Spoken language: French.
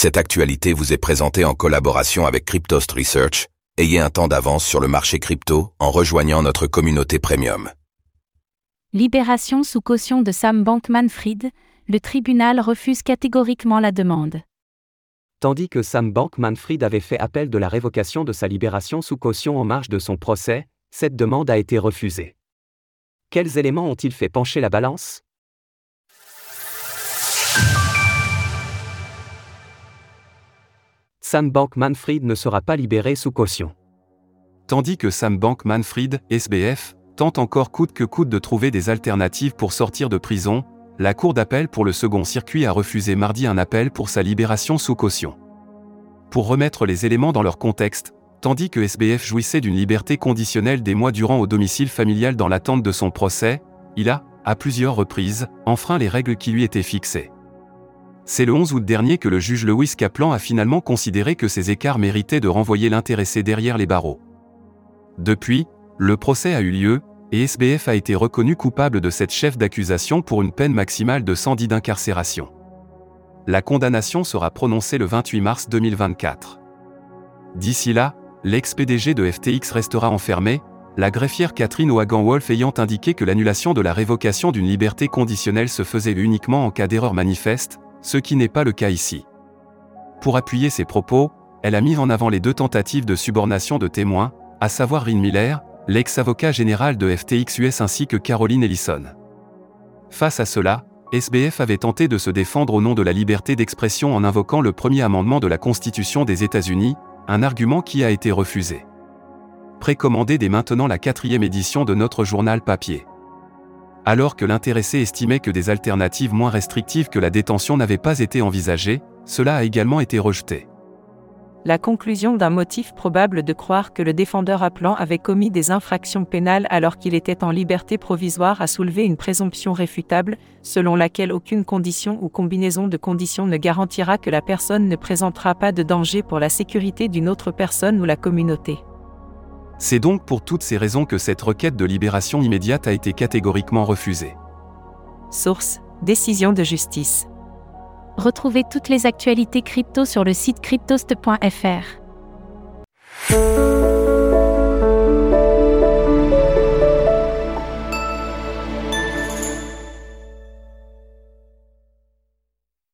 Cette actualité vous est présentée en collaboration avec Cryptost Research. Ayez un temps d'avance sur le marché crypto en rejoignant notre communauté premium. Libération sous caution de Sam Bankman-Fried, le tribunal refuse catégoriquement la demande. Tandis que Sam Bankman-Fried avait fait appel de la révocation de sa libération sous caution en marge de son procès, cette demande a été refusée. Quels éléments ont-ils fait pencher la balance? Sam Bankman-Fried ne sera pas libéré sous caution. Tandis que Sam Bankman-Fried, SBF, tente encore coûte que coûte de trouver des alternatives pour sortir de prison, la Cour d'appel pour le second circuit a refusé mardi un appel pour sa libération sous caution. Pour remettre les éléments dans leur contexte, tandis que SBF jouissait d'une liberté conditionnelle des mois durant au domicile familial dans l'attente de son procès, il a, à plusieurs reprises, enfreint les règles qui lui étaient fixées. C'est le 11 août dernier que le juge Lewis Kaplan a finalement considéré que ces écarts méritaient de renvoyer l'intéressé derrière les barreaux. Depuis, le procès a eu lieu, et SBF a été reconnu coupable de cette chef d'accusation pour une peine maximale de 110 d'incarcération. La condamnation sera prononcée le 28 mars 2024. D'ici là, l'ex-PDG de FTX restera enfermé, la greffière Catherine Wagan-Wolf ayant indiqué que l'annulation de la révocation d'une liberté conditionnelle se faisait uniquement en cas d'erreur manifeste, ce qui n'est pas le cas ici. Pour appuyer ses propos, elle a mis en avant les deux tentatives de subornation de témoins, à savoir Rin Miller, l'ex-avocat général de FTX US ainsi que Caroline Ellison. Face à cela, SBF avait tenté de se défendre au nom de la liberté d'expression en invoquant le premier amendement de la Constitution des États-Unis, un argument qui a été refusé. Précommandez dès maintenant la quatrième édition de notre journal papier alors que l'intéressé estimait que des alternatives moins restrictives que la détention n'avaient pas été envisagées, cela a également été rejeté. La conclusion d'un motif probable de croire que le défendeur appelant avait commis des infractions pénales alors qu'il était en liberté provisoire a soulevé une présomption réfutable, selon laquelle aucune condition ou combinaison de conditions ne garantira que la personne ne présentera pas de danger pour la sécurité d'une autre personne ou la communauté. C'est donc pour toutes ces raisons que cette requête de libération immédiate a été catégoriquement refusée. Source Décision de justice. Retrouvez toutes les actualités crypto sur le site cryptost.fr.